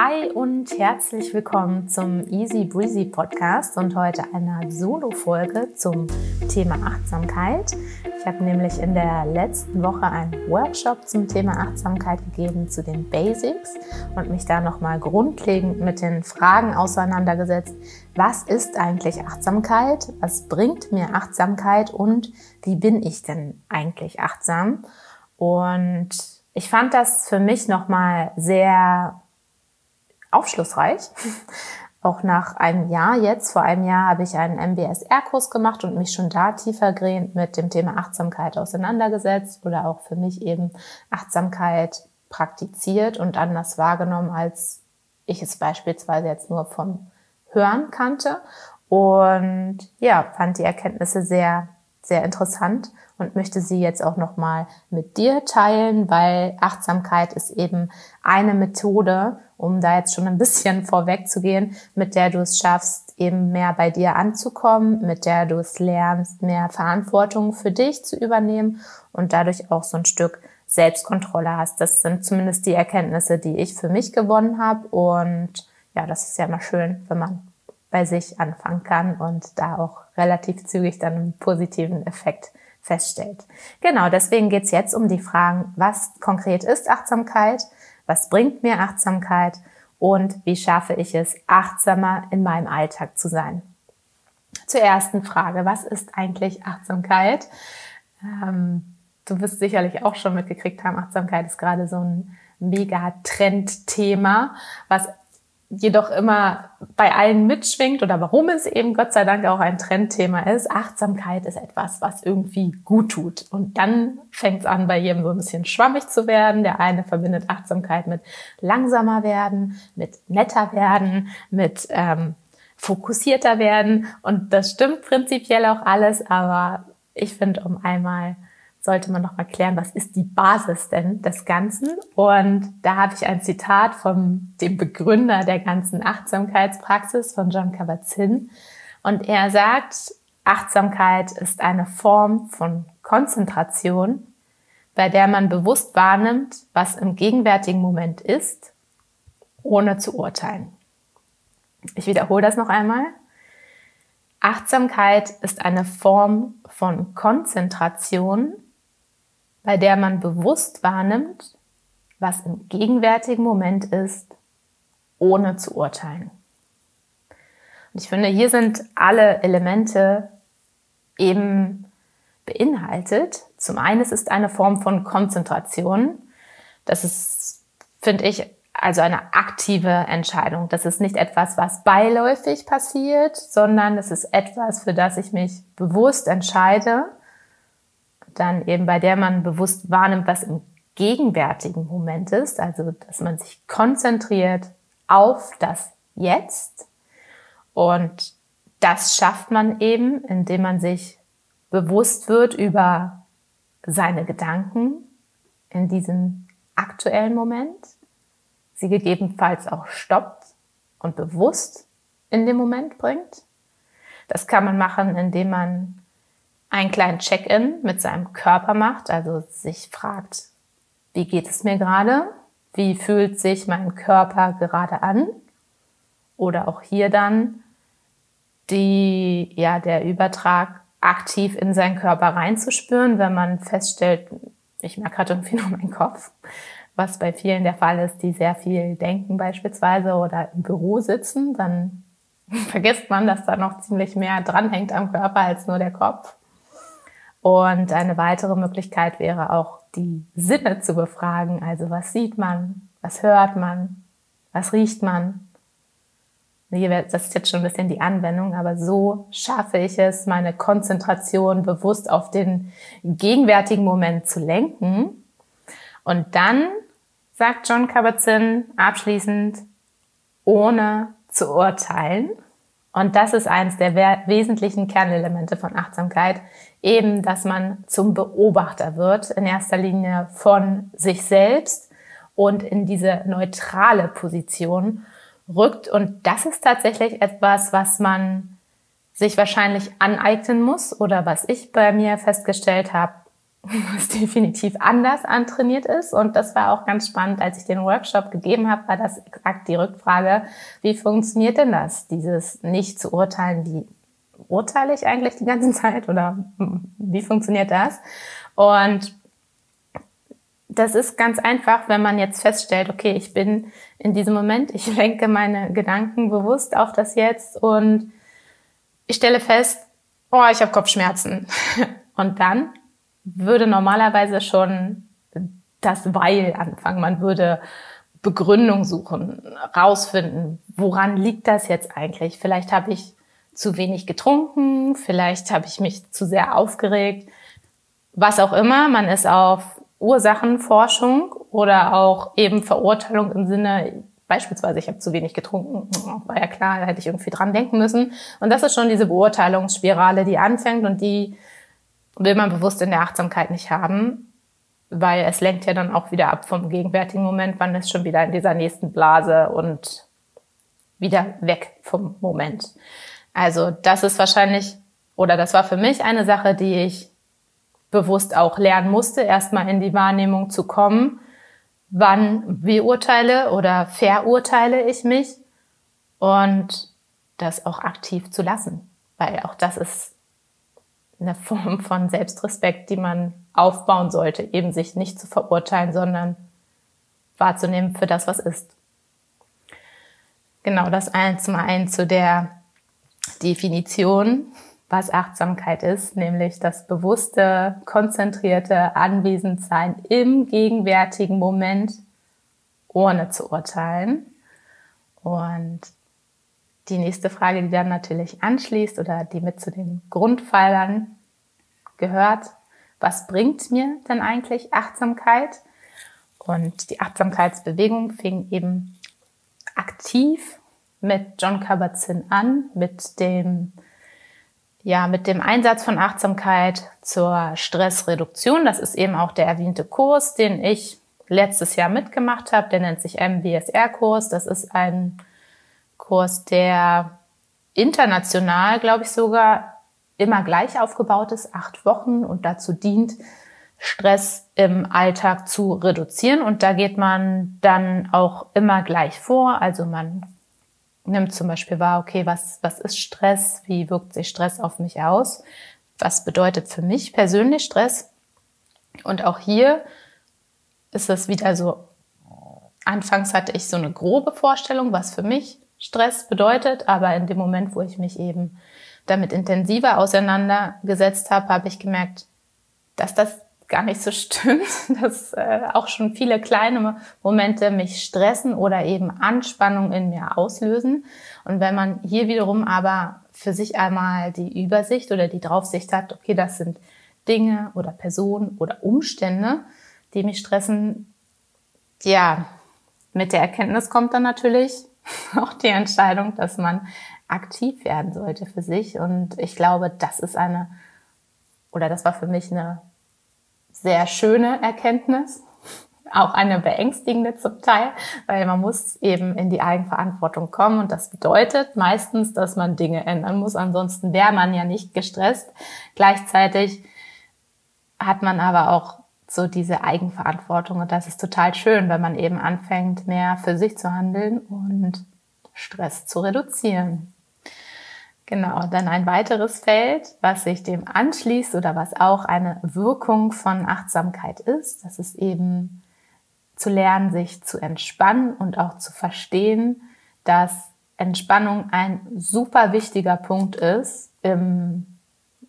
Hi und herzlich willkommen zum Easy Breezy Podcast und heute einer Solo-Folge zum Thema Achtsamkeit. Ich habe nämlich in der letzten Woche einen Workshop zum Thema Achtsamkeit gegeben, zu den Basics und mich da nochmal grundlegend mit den Fragen auseinandergesetzt. Was ist eigentlich Achtsamkeit? Was bringt mir Achtsamkeit und wie bin ich denn eigentlich achtsam? Und ich fand das für mich nochmal sehr aufschlussreich. Auch nach einem Jahr jetzt, vor einem Jahr, habe ich einen MBSR-Kurs gemacht und mich schon da tiefergehend mit dem Thema Achtsamkeit auseinandergesetzt oder auch für mich eben Achtsamkeit praktiziert und anders wahrgenommen, als ich es beispielsweise jetzt nur vom Hören kannte. Und ja, fand die Erkenntnisse sehr, sehr interessant und möchte sie jetzt auch nochmal mit dir teilen, weil Achtsamkeit ist eben eine Methode, um da jetzt schon ein bisschen vorweg zu gehen, mit der du es schaffst, eben mehr bei dir anzukommen, mit der du es lernst, mehr Verantwortung für dich zu übernehmen und dadurch auch so ein Stück Selbstkontrolle hast. Das sind zumindest die Erkenntnisse, die ich für mich gewonnen habe. Und ja, das ist ja immer schön, wenn man bei sich anfangen kann und da auch relativ zügig dann einen positiven Effekt feststellt. Genau, deswegen geht's jetzt um die Fragen, was konkret ist Achtsamkeit, was bringt mir Achtsamkeit und wie schaffe ich es, achtsamer in meinem Alltag zu sein. Zur ersten Frage, was ist eigentlich Achtsamkeit? Ähm, du wirst sicherlich auch schon mitgekriegt haben, Achtsamkeit ist gerade so ein mega Trendthema, was jedoch immer bei allen mitschwingt oder warum es eben Gott sei Dank auch ein Trendthema ist. Achtsamkeit ist etwas, was irgendwie gut tut. Und dann fängt es an, bei jedem so ein bisschen schwammig zu werden. Der eine verbindet Achtsamkeit mit langsamer werden, mit netter werden, mit ähm, fokussierter werden. Und das stimmt prinzipiell auch alles, aber ich finde, um einmal sollte man noch mal klären, was ist die Basis denn des Ganzen? Und da habe ich ein Zitat von dem Begründer der ganzen Achtsamkeitspraxis, von John Kabat-Zinn. Und er sagt, Achtsamkeit ist eine Form von Konzentration, bei der man bewusst wahrnimmt, was im gegenwärtigen Moment ist, ohne zu urteilen. Ich wiederhole das noch einmal. Achtsamkeit ist eine Form von Konzentration, bei der man bewusst wahrnimmt, was im gegenwärtigen Moment ist, ohne zu urteilen. Und ich finde, hier sind alle Elemente eben beinhaltet. Zum einen es ist eine Form von Konzentration. Das ist, finde ich, also eine aktive Entscheidung. Das ist nicht etwas, was beiläufig passiert, sondern es ist etwas, für das ich mich bewusst entscheide, dann eben bei der man bewusst wahrnimmt, was im gegenwärtigen Moment ist, also dass man sich konzentriert auf das Jetzt und das schafft man eben, indem man sich bewusst wird über seine Gedanken in diesem aktuellen Moment, sie gegebenenfalls auch stoppt und bewusst in den Moment bringt. Das kann man machen, indem man einen kleinen Check-in mit seinem Körper macht, also sich fragt, wie geht es mir gerade? Wie fühlt sich mein Körper gerade an? Oder auch hier dann die, ja, der Übertrag aktiv in seinen Körper reinzuspüren, wenn man feststellt, ich merke gerade irgendwie nur meinen Kopf, was bei vielen der Fall ist, die sehr viel denken beispielsweise oder im Büro sitzen, dann vergisst man, dass da noch ziemlich mehr dranhängt am Körper als nur der Kopf. Und eine weitere Möglichkeit wäre auch, die Sinne zu befragen. Also was sieht man, was hört man, was riecht man. Das ist jetzt schon ein bisschen die Anwendung, aber so schaffe ich es, meine Konzentration bewusst auf den gegenwärtigen Moment zu lenken. Und dann, sagt John Kabat-Zinn abschließend, ohne zu urteilen. Und das ist eines der wesentlichen Kernelemente von Achtsamkeit, eben, dass man zum Beobachter wird, in erster Linie von sich selbst und in diese neutrale Position rückt. Und das ist tatsächlich etwas, was man sich wahrscheinlich aneignen muss oder was ich bei mir festgestellt habe, was definitiv anders antrainiert ist. Und das war auch ganz spannend, als ich den Workshop gegeben habe, war das exakt die Rückfrage, wie funktioniert denn das, dieses nicht zu urteilen, wie urteile ich eigentlich die ganze Zeit oder wie funktioniert das? Und das ist ganz einfach, wenn man jetzt feststellt, okay, ich bin in diesem Moment, ich lenke meine Gedanken bewusst auf das Jetzt und ich stelle fest, oh, ich habe Kopfschmerzen. Und dann würde normalerweise schon das Weil anfangen. Man würde Begründung suchen, rausfinden, woran liegt das jetzt eigentlich? Vielleicht habe ich zu wenig getrunken, vielleicht habe ich mich zu sehr aufgeregt, was auch immer. Man ist auf Ursachenforschung oder auch eben Verurteilung im Sinne, beispielsweise, ich habe zu wenig getrunken, war ja klar, da hätte ich irgendwie dran denken müssen. Und das ist schon diese Beurteilungsspirale, die anfängt und die will man bewusst in der Achtsamkeit nicht haben, weil es lenkt ja dann auch wieder ab vom gegenwärtigen Moment, man ist schon wieder in dieser nächsten Blase und wieder weg vom Moment. Also das ist wahrscheinlich, oder das war für mich eine Sache, die ich bewusst auch lernen musste, erstmal in die Wahrnehmung zu kommen, wann beurteile oder verurteile ich mich und das auch aktiv zu lassen, weil auch das ist eine Form von Selbstrespekt, die man aufbauen sollte, eben sich nicht zu verurteilen, sondern wahrzunehmen für das, was ist. Genau, das eins zum einen zu der Definition, was Achtsamkeit ist, nämlich das bewusste, konzentrierte Anwesendsein im gegenwärtigen Moment, ohne zu urteilen. Und die nächste Frage, die dann natürlich anschließt oder die mit zu den Grundpfeilern gehört, was bringt mir denn eigentlich Achtsamkeit? Und die Achtsamkeitsbewegung fing eben aktiv mit John Kabat-Zinn an, mit dem ja, mit dem Einsatz von Achtsamkeit zur Stressreduktion. Das ist eben auch der erwähnte Kurs, den ich letztes Jahr mitgemacht habe. Der nennt sich MBSR-Kurs. Das ist ein Kurs, der international, glaube ich sogar, immer gleich aufgebaut ist, acht Wochen und dazu dient, Stress im Alltag zu reduzieren. Und da geht man dann auch immer gleich vor. Also man nimmt zum Beispiel wahr, okay, was, was ist Stress? Wie wirkt sich Stress auf mich aus? Was bedeutet für mich persönlich Stress? Und auch hier ist es wieder so, anfangs hatte ich so eine grobe Vorstellung, was für mich Stress bedeutet, aber in dem Moment, wo ich mich eben damit intensiver auseinandergesetzt habe, habe ich gemerkt, dass das gar nicht so stimmt, dass äh, auch schon viele kleine Momente mich stressen oder eben Anspannung in mir auslösen. Und wenn man hier wiederum aber für sich einmal die Übersicht oder die Draufsicht hat, okay, das sind Dinge oder Personen oder Umstände, die mich stressen, ja, mit der Erkenntnis kommt dann natürlich auch die Entscheidung, dass man aktiv werden sollte für sich. Und ich glaube, das ist eine, oder das war für mich eine sehr schöne Erkenntnis, auch eine beängstigende zum Teil, weil man muss eben in die Eigenverantwortung kommen und das bedeutet meistens, dass man Dinge ändern muss, ansonsten wäre man ja nicht gestresst. Gleichzeitig hat man aber auch so diese Eigenverantwortung und das ist total schön, wenn man eben anfängt, mehr für sich zu handeln und Stress zu reduzieren. Genau, dann ein weiteres Feld, was sich dem anschließt oder was auch eine Wirkung von Achtsamkeit ist, das ist eben zu lernen, sich zu entspannen und auch zu verstehen, dass Entspannung ein super wichtiger Punkt ist im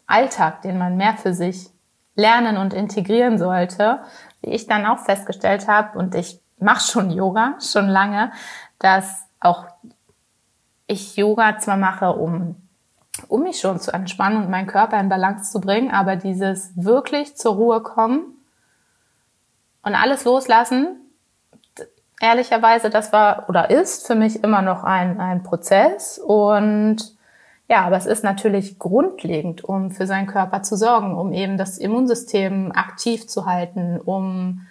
Alltag, den man mehr für sich lernen und integrieren sollte. Wie ich dann auch festgestellt habe, und ich mache schon Yoga schon lange, dass auch ich Yoga zwar mache, um um mich schon zu entspannen und meinen Körper in Balance zu bringen, aber dieses wirklich zur Ruhe kommen und alles loslassen, ehrlicherweise, das war oder ist für mich immer noch ein, ein Prozess und ja, aber es ist natürlich grundlegend, um für seinen Körper zu sorgen, um eben das Immunsystem aktiv zu halten, um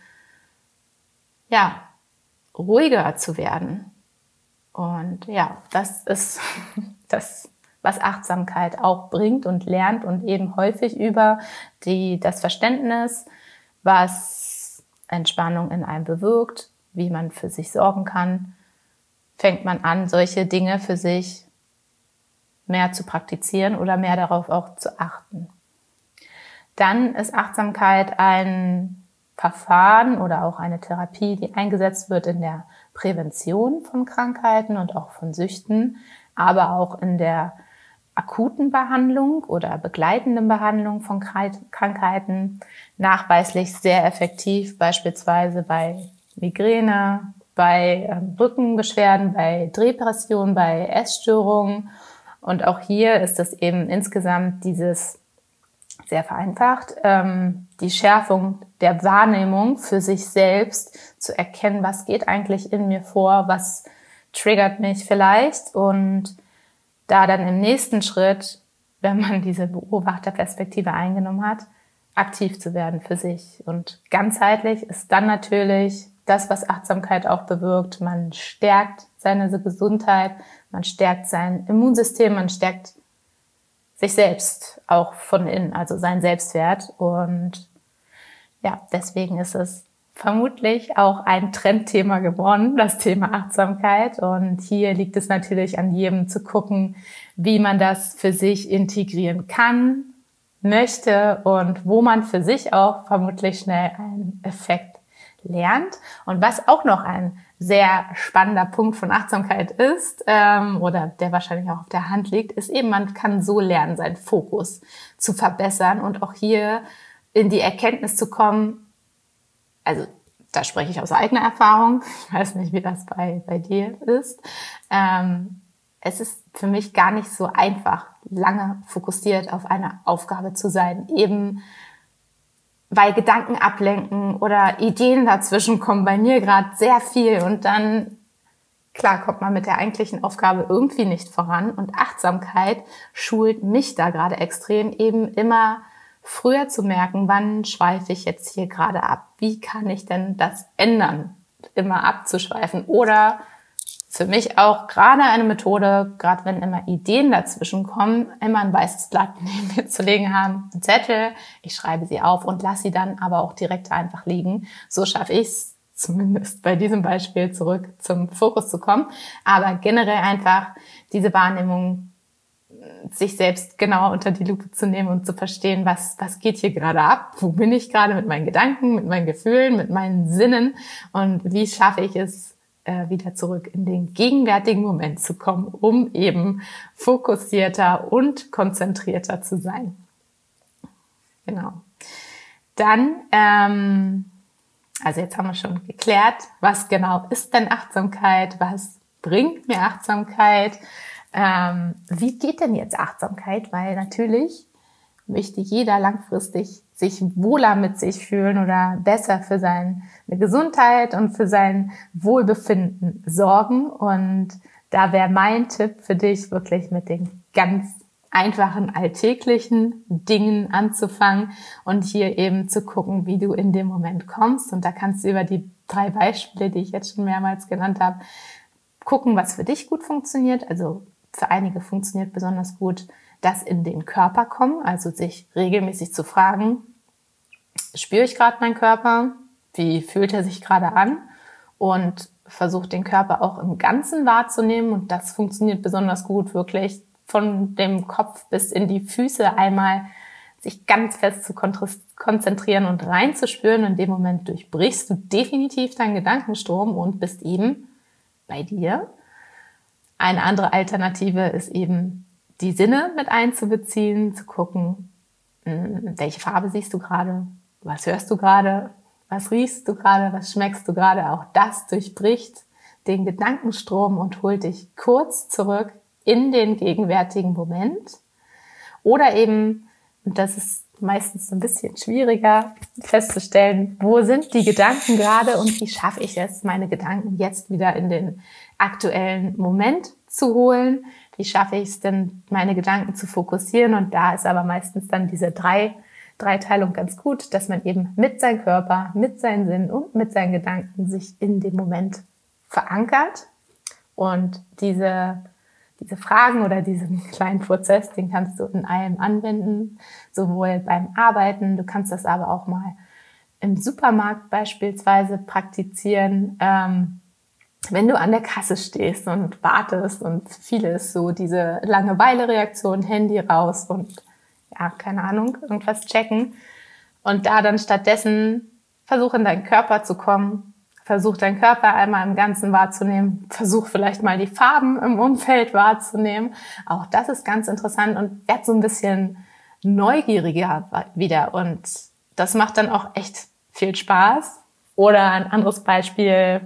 ja, ruhiger zu werden. Und ja, das ist das was Achtsamkeit auch bringt und lernt und eben häufig über die, das Verständnis was Entspannung in einem bewirkt, wie man für sich sorgen kann, fängt man an, solche Dinge für sich mehr zu praktizieren oder mehr darauf auch zu achten. Dann ist Achtsamkeit ein Verfahren oder auch eine Therapie, die eingesetzt wird in der Prävention von Krankheiten und auch von Süchten, aber auch in der akuten Behandlung oder begleitenden Behandlung von Krankheiten nachweislich sehr effektiv, beispielsweise bei Migräne, bei ähm, Rückenbeschwerden, bei Depressionen, bei Essstörungen. Und auch hier ist es eben insgesamt dieses sehr vereinfacht, ähm, die Schärfung der Wahrnehmung für sich selbst zu erkennen, was geht eigentlich in mir vor, was triggert mich vielleicht und da dann im nächsten Schritt, wenn man diese Beobachterperspektive eingenommen hat, aktiv zu werden für sich. Und ganzheitlich ist dann natürlich das, was Achtsamkeit auch bewirkt. Man stärkt seine Gesundheit, man stärkt sein Immunsystem, man stärkt sich selbst auch von innen, also sein Selbstwert. Und ja, deswegen ist es vermutlich auch ein Trendthema geworden, das Thema Achtsamkeit. Und hier liegt es natürlich an jedem zu gucken, wie man das für sich integrieren kann, möchte und wo man für sich auch vermutlich schnell einen Effekt lernt. Und was auch noch ein sehr spannender Punkt von Achtsamkeit ist, ähm, oder der wahrscheinlich auch auf der Hand liegt, ist eben, man kann so lernen, seinen Fokus zu verbessern und auch hier in die Erkenntnis zu kommen, also da spreche ich aus eigener Erfahrung, ich weiß nicht, wie das bei, bei dir ist, ähm, es ist für mich gar nicht so einfach, lange fokussiert auf eine Aufgabe zu sein. Eben weil Gedanken ablenken oder Ideen dazwischen kommen bei mir gerade sehr viel und dann klar kommt man mit der eigentlichen Aufgabe irgendwie nicht voran und Achtsamkeit schult mich da gerade extrem eben immer früher zu merken, wann schweife ich jetzt hier gerade ab? Wie kann ich denn das ändern? Immer abzuschweifen oder für mich auch gerade eine Methode, gerade wenn immer Ideen dazwischen kommen, immer ein weißes Blatt neben mir zu legen haben, ein Zettel, ich schreibe sie auf und lasse sie dann aber auch direkt einfach liegen. So schaffe ich es zumindest bei diesem Beispiel zurück zum Fokus zu kommen. Aber generell einfach diese Wahrnehmung, sich selbst genau unter die Lupe zu nehmen und zu verstehen, was, was geht hier gerade ab? Wo bin ich gerade mit meinen Gedanken, mit meinen Gefühlen, mit meinen Sinnen? Und wie schaffe ich es, äh, wieder zurück in den gegenwärtigen Moment zu kommen, um eben fokussierter und konzentrierter zu sein. Genau. Dann, ähm, also jetzt haben wir schon geklärt, was genau ist denn Achtsamkeit, was bringt mir Achtsamkeit, ähm, wie geht denn jetzt Achtsamkeit, weil natürlich möchte jeder langfristig sich wohler mit sich fühlen oder besser für seine Gesundheit und für sein Wohlbefinden sorgen. Und da wäre mein Tipp für dich wirklich mit den ganz einfachen alltäglichen Dingen anzufangen und hier eben zu gucken, wie du in dem Moment kommst. Und da kannst du über die drei Beispiele, die ich jetzt schon mehrmals genannt habe, gucken, was für dich gut funktioniert. Also für einige funktioniert besonders gut das in den Körper kommen, also sich regelmäßig zu fragen, spüre ich gerade meinen Körper? Wie fühlt er sich gerade an? Und versucht den Körper auch im Ganzen wahrzunehmen. Und das funktioniert besonders gut, wirklich von dem Kopf bis in die Füße einmal sich ganz fest zu konzentrieren und reinzuspüren. In dem Moment durchbrichst du definitiv deinen Gedankenstrom und bist eben bei dir. Eine andere Alternative ist eben die Sinne mit einzubeziehen, zu gucken, hm, welche Farbe siehst du gerade, was hörst du gerade, was riechst du gerade, was schmeckst du gerade. Auch das durchbricht den Gedankenstrom und holt dich kurz zurück in den gegenwärtigen Moment. Oder eben, und das ist meistens ein bisschen schwieriger festzustellen, wo sind die Gedanken gerade und wie schaffe ich es, meine Gedanken jetzt wieder in den aktuellen Moment zu holen, wie schaffe ich es denn, meine Gedanken zu fokussieren? Und da ist aber meistens dann diese drei, Dreiteilung ganz gut, dass man eben mit seinem Körper, mit seinen Sinnen und mit seinen Gedanken sich in dem Moment verankert. Und diese, diese Fragen oder diesen kleinen Prozess, den kannst du in allem anwenden, sowohl beim Arbeiten, du kannst das aber auch mal im Supermarkt beispielsweise praktizieren, ähm, wenn du an der Kasse stehst und wartest und vieles so diese Langeweile-Reaktion, Handy raus und ja, keine Ahnung, irgendwas checken und da dann stattdessen versuch in deinen Körper zu kommen, versuch deinen Körper einmal im Ganzen wahrzunehmen, versuch vielleicht mal die Farben im Umfeld wahrzunehmen. Auch das ist ganz interessant und werd so ein bisschen neugieriger wieder und das macht dann auch echt viel Spaß. Oder ein anderes Beispiel,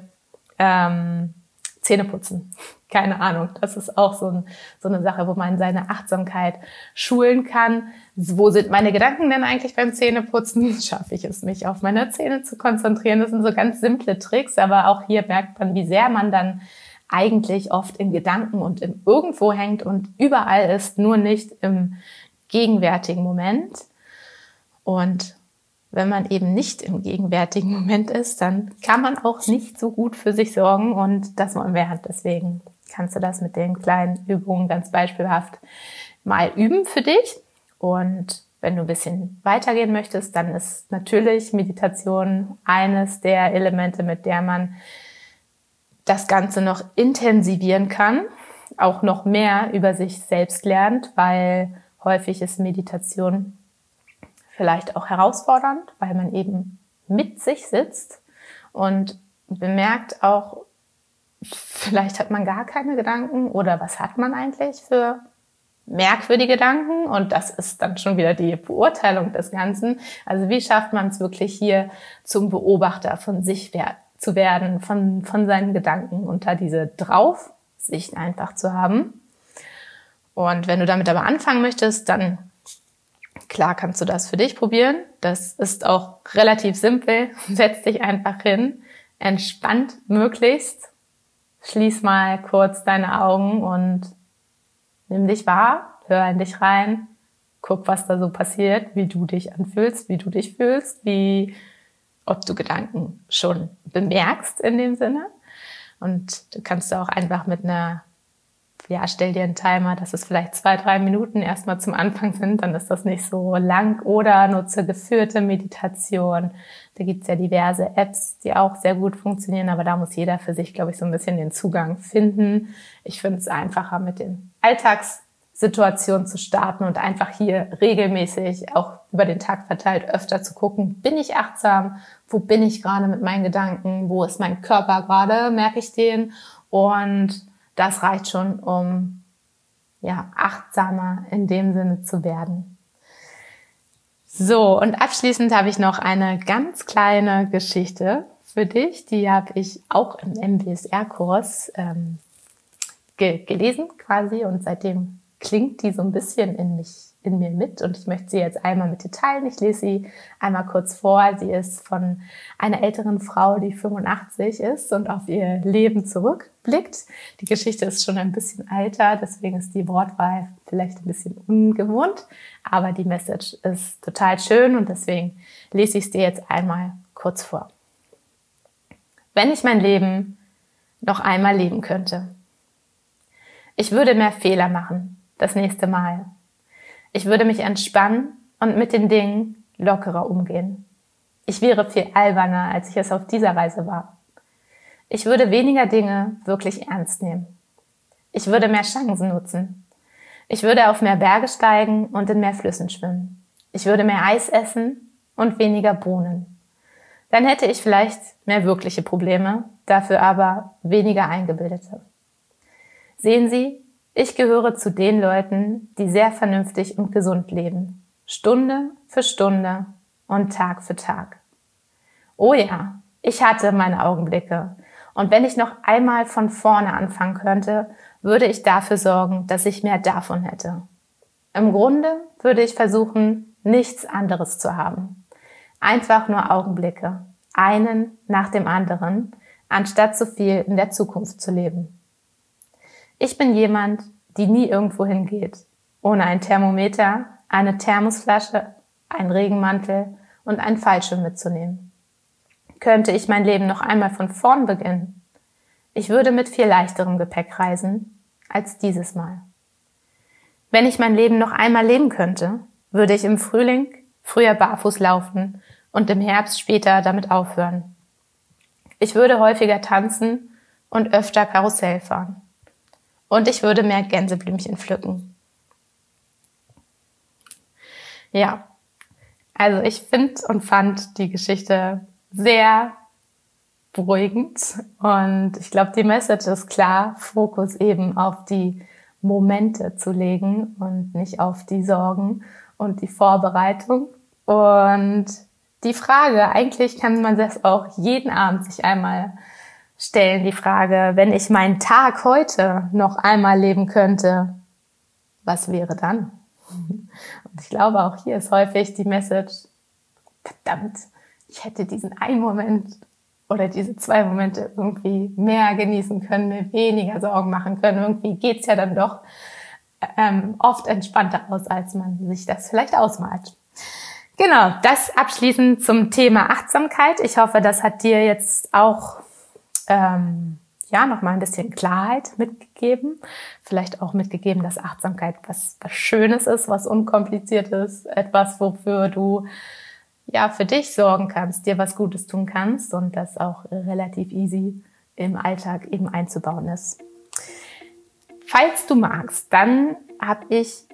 ähm, Zähne putzen. Keine Ahnung. Das ist auch so, ein, so eine Sache, wo man seine Achtsamkeit schulen kann. Wo sind meine Gedanken denn eigentlich beim Zähneputzen? Schaffe ich es, mich auf meine Zähne zu konzentrieren? Das sind so ganz simple Tricks, aber auch hier merkt man, wie sehr man dann eigentlich oft in Gedanken und im Irgendwo hängt und überall ist, nur nicht im gegenwärtigen Moment. Und wenn man eben nicht im gegenwärtigen Moment ist, dann kann man auch nicht so gut für sich sorgen und das wollen wir. Deswegen kannst du das mit den kleinen Übungen ganz beispielhaft mal üben für dich. Und wenn du ein bisschen weitergehen möchtest, dann ist natürlich Meditation eines der Elemente, mit der man das Ganze noch intensivieren kann, auch noch mehr über sich selbst lernt, weil häufig ist Meditation vielleicht auch herausfordernd, weil man eben mit sich sitzt und bemerkt auch, vielleicht hat man gar keine Gedanken oder was hat man eigentlich für merkwürdige Gedanken und das ist dann schon wieder die Beurteilung des Ganzen. Also wie schafft man es wirklich hier zum Beobachter von sich zu werden, von, von seinen Gedanken da diese Draufsicht einfach zu haben. Und wenn du damit aber anfangen möchtest, dann Klar kannst du das für dich probieren. Das ist auch relativ simpel. Setz dich einfach hin, entspannt möglichst. Schließ mal kurz deine Augen und nimm dich wahr, hör in dich rein, guck, was da so passiert, wie du dich anfühlst, wie du dich fühlst, wie, ob du Gedanken schon bemerkst in dem Sinne. Und du kannst auch einfach mit einer ja, stell dir einen Timer, dass es vielleicht zwei, drei Minuten erstmal zum Anfang sind, dann ist das nicht so lang. Oder nutze geführte Meditation. Da gibt's ja diverse Apps, die auch sehr gut funktionieren, aber da muss jeder für sich, glaube ich, so ein bisschen den Zugang finden. Ich finde es einfacher, mit den Alltagssituationen zu starten und einfach hier regelmäßig, auch über den Tag verteilt, öfter zu gucken, bin ich achtsam? Wo bin ich gerade mit meinen Gedanken? Wo ist mein Körper gerade? Merke ich den? Und das reicht schon, um ja, achtsamer in dem Sinne zu werden. So, und abschließend habe ich noch eine ganz kleine Geschichte für dich. Die habe ich auch im MBSR-Kurs ähm, ge gelesen quasi und seitdem klingt die so ein bisschen in mich in mir mit und ich möchte sie jetzt einmal mit dir teilen. Ich lese sie einmal kurz vor. Sie ist von einer älteren Frau, die 85 ist und auf ihr Leben zurückblickt. Die Geschichte ist schon ein bisschen älter, deswegen ist die Wortwahl vielleicht ein bisschen ungewohnt, aber die Message ist total schön und deswegen lese ich es dir jetzt einmal kurz vor. Wenn ich mein Leben noch einmal leben könnte. Ich würde mehr Fehler machen das nächste Mal ich würde mich entspannen und mit den Dingen lockerer umgehen. Ich wäre viel alberner, als ich es auf dieser Weise war. Ich würde weniger Dinge wirklich ernst nehmen. Ich würde mehr Chancen nutzen. Ich würde auf mehr Berge steigen und in mehr Flüssen schwimmen. Ich würde mehr Eis essen und weniger Bohnen. Dann hätte ich vielleicht mehr wirkliche Probleme, dafür aber weniger eingebildete. Sehen Sie, ich gehöre zu den Leuten, die sehr vernünftig und gesund leben. Stunde für Stunde und Tag für Tag. Oh ja, ich hatte meine Augenblicke. Und wenn ich noch einmal von vorne anfangen könnte, würde ich dafür sorgen, dass ich mehr davon hätte. Im Grunde würde ich versuchen, nichts anderes zu haben. Einfach nur Augenblicke, einen nach dem anderen, anstatt so viel in der Zukunft zu leben. Ich bin jemand, die nie irgendwo hingeht, ohne ein Thermometer, eine Thermosflasche, einen Regenmantel und einen Fallschirm mitzunehmen. Könnte ich mein Leben noch einmal von vorn beginnen? Ich würde mit viel leichterem Gepäck reisen als dieses Mal. Wenn ich mein Leben noch einmal leben könnte, würde ich im Frühling früher barfuß laufen und im Herbst später damit aufhören. Ich würde häufiger tanzen und öfter Karussell fahren. Und ich würde mehr Gänseblümchen pflücken. Ja, also ich finde und fand die Geschichte sehr beruhigend und ich glaube, die Message ist klar, Fokus eben auf die Momente zu legen und nicht auf die Sorgen und die Vorbereitung. Und die Frage, eigentlich kann man das auch jeden Abend sich einmal stellen, die Frage, wenn ich meinen Tag heute noch einmal leben könnte, was wäre dann? Und ich glaube, auch hier ist häufig die Message, verdammt, ich hätte diesen einen Moment oder diese zwei Momente irgendwie mehr genießen können, mir weniger Sorgen machen können. Irgendwie geht's ja dann doch ähm, oft entspannter aus, als man sich das vielleicht ausmalt. Genau, das abschließend zum Thema Achtsamkeit. Ich hoffe, das hat dir jetzt auch ähm, ja noch mal ein bisschen Klarheit mitgegeben. Vielleicht auch mitgegeben, dass Achtsamkeit was, was Schönes ist, was unkompliziert ist, etwas, wofür du ja für dich sorgen kannst, dir was Gutes tun kannst und das auch relativ easy im Alltag eben einzubauen ist. Falls du magst, dann habe ich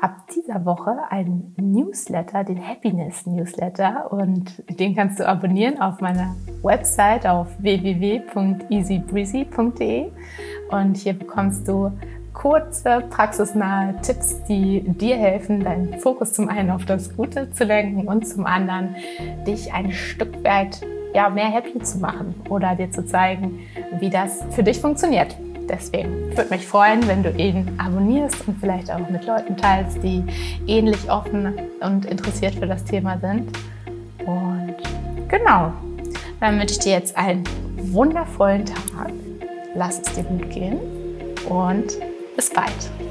ab dieser Woche einen Newsletter, den Happiness Newsletter und den kannst du abonnieren auf meiner Website auf www.easybreezy.de und hier bekommst du kurze, praxisnahe Tipps, die dir helfen, deinen Fokus zum einen auf das Gute zu lenken und zum anderen dich ein Stück weit ja, mehr happy zu machen oder dir zu zeigen, wie das für dich funktioniert. Deswegen würde mich freuen, wenn du ihn abonnierst und vielleicht auch mit Leuten teilst, die ähnlich offen und interessiert für das Thema sind. Und genau, dann wünsche ich dir jetzt einen wundervollen Tag. Lass es dir gut gehen und bis bald.